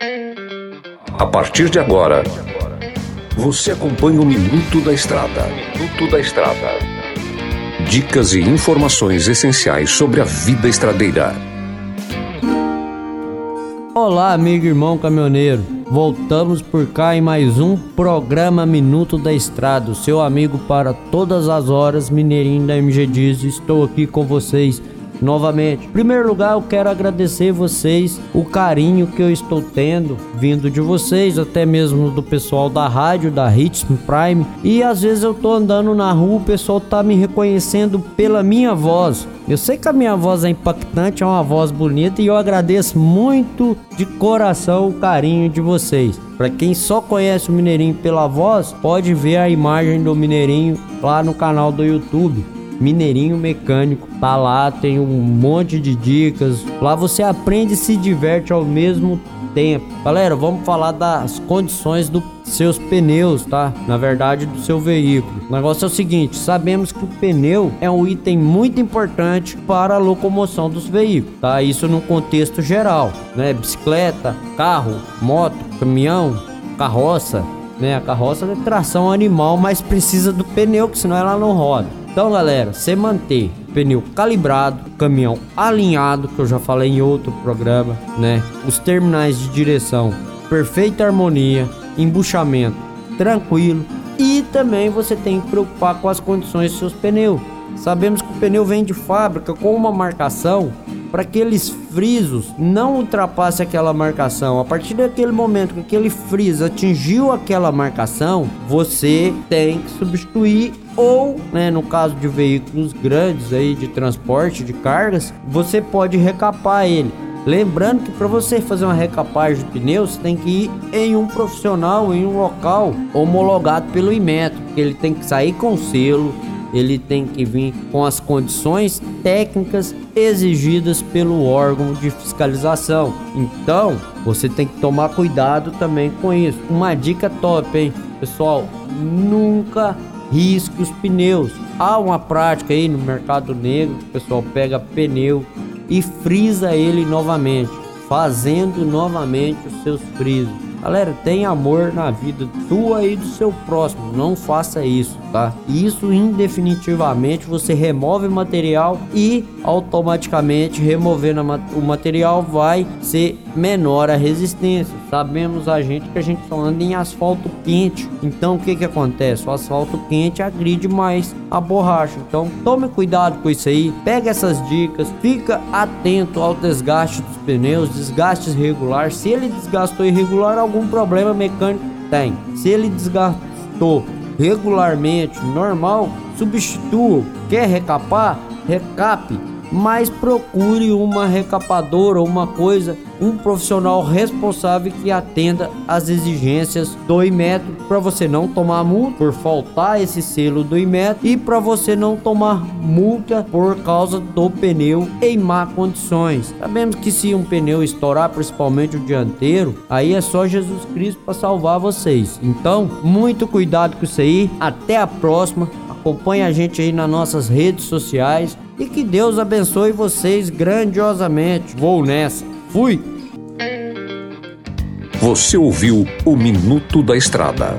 A partir de agora, você acompanha o Minuto da Estrada. Minuto da Estrada. Dicas e informações essenciais sobre a vida estradeira. Olá, amigo e irmão caminhoneiro. Voltamos por cá em mais um programa Minuto da Estrada, seu amigo para todas as horas, Mineirinho da MG Diz. Estou aqui com vocês novamente. Em primeiro lugar, eu quero agradecer vocês o carinho que eu estou tendo vindo de vocês, até mesmo do pessoal da rádio, da Hits Prime. E às vezes eu tô andando na rua, o pessoal tá me reconhecendo pela minha voz. Eu sei que a minha voz é impactante, é uma voz bonita e eu agradeço muito de coração o carinho de vocês. Para quem só conhece o Mineirinho pela voz, pode ver a imagem do Mineirinho lá no canal do YouTube. Mineirinho Mecânico. Tá lá, tem um monte de dicas. Lá você aprende e se diverte ao mesmo tempo. Galera, vamos falar das condições dos seus pneus, tá? Na verdade, do seu veículo. O negócio é o seguinte: sabemos que o pneu é um item muito importante para a locomoção dos veículos, tá? Isso no contexto geral, né? Bicicleta, carro, moto, caminhão, carroça, né? A carroça é tração animal, mas precisa do pneu, que senão ela não roda. Então, galera, você manter pneu calibrado, caminhão alinhado, que eu já falei em outro programa, né? Os terminais de direção, perfeita harmonia, embuchamento tranquilo e também você tem que preocupar com as condições dos seus pneus. Sabemos que o pneu vem de fábrica com uma marcação para que aqueles frisos não ultrapasse aquela marcação. A partir daquele momento que aquele friso atingiu aquela marcação, você tem que substituir ou, né, no caso de veículos grandes aí de transporte de cargas, você pode recapar ele. Lembrando que para você fazer uma recapagem de pneus, você tem que ir em um profissional, em um local homologado pelo Inmetro, que ele tem que sair com selo, ele tem que vir com as condições técnicas exigidas pelo órgão de fiscalização. Então, você tem que tomar cuidado também com isso. Uma dica top, hein? Pessoal, nunca risque os pneus. Há uma prática aí no mercado negro, o pessoal pega pneu e frisa ele novamente, fazendo novamente os seus frisos. Galera, tem amor na vida tua e do seu próximo. Não faça isso, tá? Isso indefinitivamente você remove material e automaticamente removendo o material vai ser menor a resistência. Sabemos a gente que a gente só anda em asfalto quente. Então o que que acontece? O asfalto quente agride mais a borracha. Então tome cuidado com isso aí. Pega essas dicas, fica atento ao desgaste dos pneus, desgastes regular. Se ele desgastou irregular, algum problema mecânico tem. Se ele desgastou regularmente, normal, substitua. Quer recapar? Recape mas procure uma recapadora uma coisa, um profissional responsável que atenda às exigências do Imetro para você não tomar multa por faltar esse selo do Imetro e para você não tomar multa por causa do pneu em má condições. Sabemos que se um pneu estourar, principalmente o dianteiro, aí é só Jesus Cristo para salvar vocês. Então, muito cuidado com isso aí. Até a próxima. Acompanhe a gente aí nas nossas redes sociais e que Deus abençoe vocês grandiosamente. Vou nessa. Fui! Você ouviu o Minuto da Estrada.